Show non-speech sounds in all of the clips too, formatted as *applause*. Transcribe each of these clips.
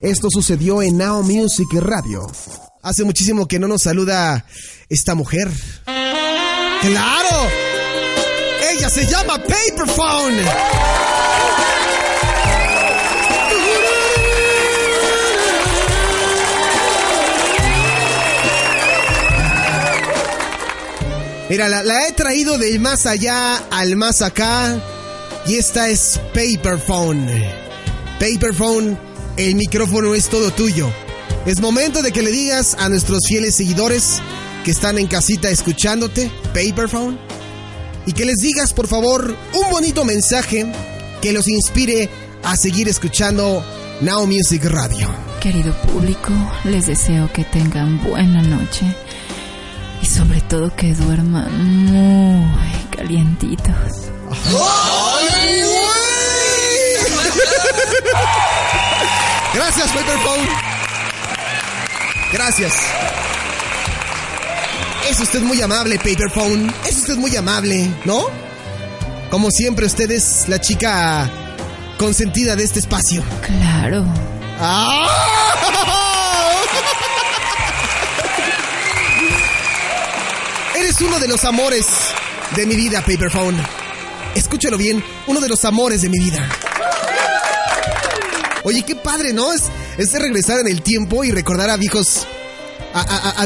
Esto sucedió en Now Music Radio. Hace muchísimo que no nos saluda esta mujer. ¡Claro! Ella se llama Paperphone. Mira, la, la he traído del más allá al más acá. Y esta es Paperphone. Paperphone, el micrófono es todo tuyo. Es momento de que le digas a nuestros fieles seguidores que están en casita escuchándote, Paperphone, y que les digas, por favor, un bonito mensaje que los inspire a seguir escuchando Now Music Radio. Querido público, les deseo que tengan buena noche y sobre todo que duerman muy calientitos. ¡Ay, Gracias, Paperphone. Gracias. Es usted muy amable, Paperphone. Es usted muy amable, ¿no? Como siempre, usted es la chica consentida de este espacio. Claro. ¡Ah! Eres uno de los amores de mi vida, Paperphone. Escúchalo bien, uno de los amores de mi vida. Oye, qué padre, ¿no? Es, es regresar en el tiempo y recordar a viejos. A,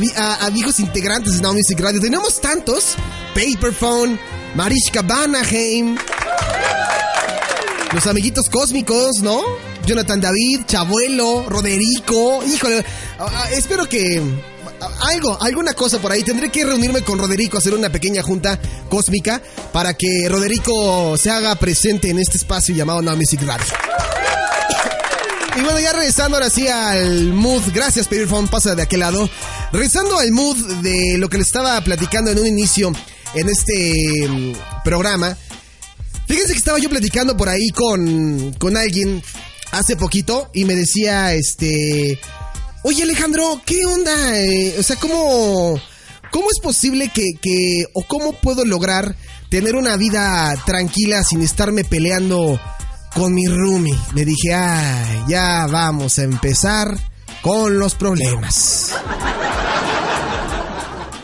a- viejos integrantes de Now Music Radio. Tenemos tantos: Paperphone, Marishka Banaheim, los amiguitos cósmicos, ¿no? Jonathan David, Chabuelo, Roderico. Híjole, espero que. Algo, alguna cosa por ahí. Tendré que reunirme con Roderico, hacer una pequeña junta cósmica para que Roderico se haga presente en este espacio llamado Now Music Radio. Y bueno, ya regresando ahora sí al mood. Gracias, Paperphone, pasa de aquel lado. Regresando al mood de lo que le estaba platicando en un inicio en este mm, programa. Fíjense que estaba yo platicando por ahí con, con alguien hace poquito y me decía, este, oye Alejandro, ¿qué onda? Eh, o sea, ¿cómo, cómo es posible que, que, o cómo puedo lograr tener una vida tranquila sin estarme peleando con mi roomie? Le dije, ah, ya vamos a empezar con los problemas.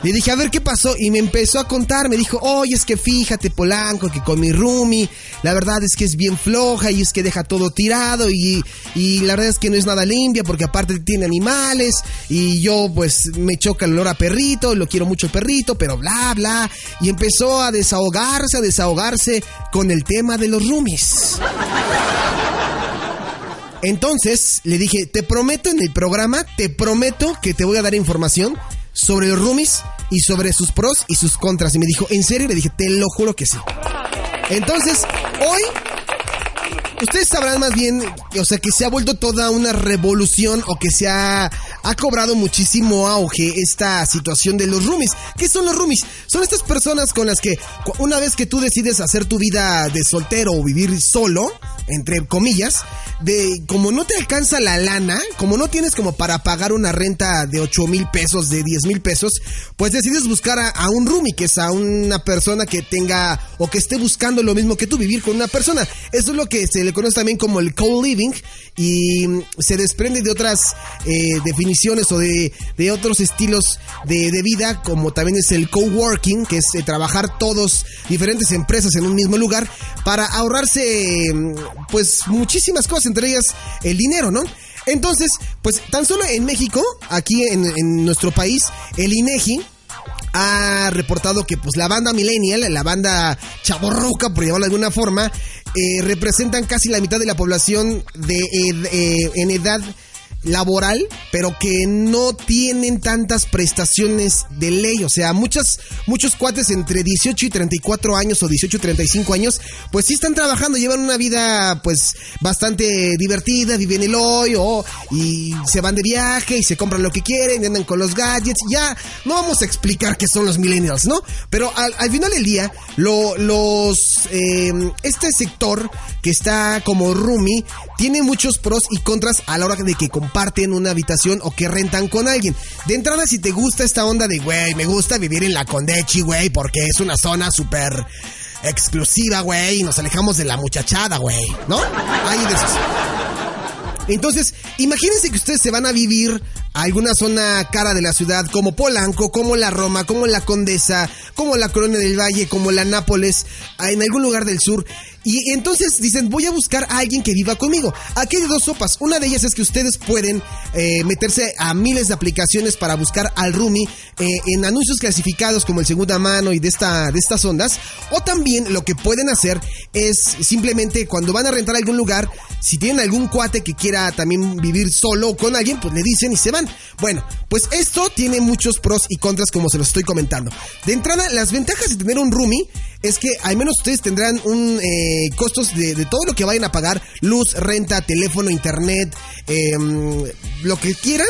Le dije, a ver qué pasó. Y me empezó a contar. Me dijo, oye, es que fíjate, Polanco, que con mi roomie, la verdad es que es bien floja y es que deja todo tirado. Y, y la verdad es que no es nada limpia porque aparte tiene animales. Y yo, pues, me choca el olor a perrito. Lo quiero mucho el perrito, pero bla, bla. Y empezó a desahogarse, a desahogarse con el tema de los roomies. Entonces le dije, te prometo en el programa, te prometo que te voy a dar información sobre los roomies y sobre sus pros y sus contras. Y me dijo, ¿en serio? Le dije, te lo juro que sí. Entonces, hoy, ustedes sabrán más bien, o sea, que se ha vuelto toda una revolución o que se ha, ha cobrado muchísimo auge esta situación de los roomies. ¿Qué son los roomies? Son estas personas con las que una vez que tú decides hacer tu vida de soltero o vivir solo, entre comillas, de como no te alcanza la lana, como no tienes como para pagar una renta de 8 mil pesos, de 10 mil pesos, pues decides buscar a, un roomie, que es a una persona que tenga o que esté buscando lo mismo que tú, vivir con una persona. Eso es lo que se le conoce también como el co-living y mm, se desprende de otras eh, definiciones o de, de otros estilos de, de vida, como también es el coworking, que es eh, trabajar todos diferentes empresas en un mismo lugar para ahorrarse mm, pues muchísimas cosas, entre ellas el dinero, ¿no? Entonces, pues tan solo en México, aquí en, nuestro país, el INEGI ha reportado que pues la banda millennial, la banda chaborruca, por llamarlo de alguna forma, eh, representan casi la mitad de la población de eh, en edad laboral, pero que no tienen tantas prestaciones de ley. O sea, muchas, muchos cuates entre 18 y 34 años o 18 y 35 años, pues sí están trabajando, llevan una vida pues bastante divertida, viven el hoy o, y se van de viaje y se compran lo que quieren, y andan con los gadgets. Ya no vamos a explicar qué son los millennials, ¿no? Pero al, final del día, lo, los, eh, este sector que está como roomie tiene muchos pros y contras a la hora de que comparten una habitación o que rentan con alguien. De entrada, si te gusta esta onda de, güey, me gusta vivir en la Condechi, güey, porque es una zona súper exclusiva, güey, y nos alejamos de la muchachada, güey, ¿no? Ahí. Entonces, imagínense que ustedes se van a vivir alguna zona cara de la ciudad, como Polanco, como la Roma, como la Condesa, como la Colonia del Valle, como la Nápoles, en algún lugar del sur. Y entonces dicen, voy a buscar a alguien que viva conmigo. Aquí hay dos sopas. Una de ellas es que ustedes pueden eh, meterse a miles de aplicaciones para buscar al roomie eh, en anuncios clasificados como el segunda mano y de, esta, de estas ondas. O también lo que pueden hacer es simplemente cuando van a rentar algún lugar, si tienen algún cuate que quiera también vivir solo con alguien, pues le dicen y se van. Bueno, pues esto tiene muchos pros y contras como se los estoy comentando. De entrada, las ventajas de tener un roomie es que al menos ustedes tendrán un eh, costos de, todo lo que vayan a pagar, luz, renta, teléfono, internet, em, lo que quieran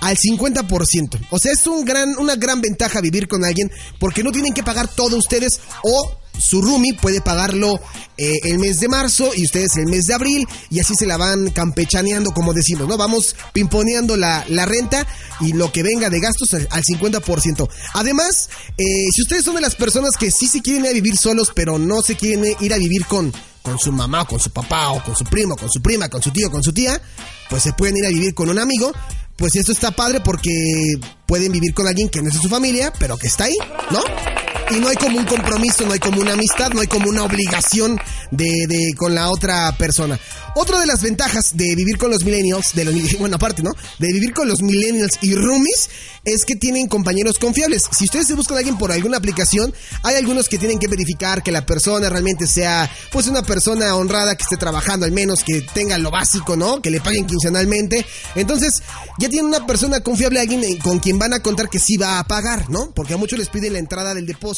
al 50%. O sea, es un gran, una gran ventaja vivir con alguien porque no tienen que pagar todo ustedes o su roomie puede pagarlo eh, el mes de marzo y ustedes el mes de abril y así se la van campechaneando como decimos, ¿no? Vamos pimponeando la, la renta y lo que venga de gastos al, 50%. Además, eh, si ustedes son de las personas que sí se quieren ir a vivir solos pero no se quieren ir a vivir con, con su mamá, con su papá, o con su primo, con su prima, con su tío, con su tía, pues se pueden ir a vivir con un amigo. Pues esto está padre porque pueden vivir con alguien que no es de su familia, pero que está ahí, ¿no? Y no hay como un compromiso, no hay como una amistad, no hay como una obligación de, de con la otra persona. Otra de las ventajas de vivir con los millennials, de los, *laughs* bueno, aparte, ¿no? De vivir con los millennials y roomies es que tienen compañeros confiables. Si ustedes se buscan a alguien por alguna aplicación, hay algunos que tienen que verificar que la persona realmente sea, pues, una persona honrada que esté trabajando, al menos que tenga lo básico, ¿no? Que le paguen quincenalmente. Entonces, ya tienen una persona confiable, alguien con quien van a contar que sí va a pagar, ¿no? Porque a muchos les piden la entrada del depósito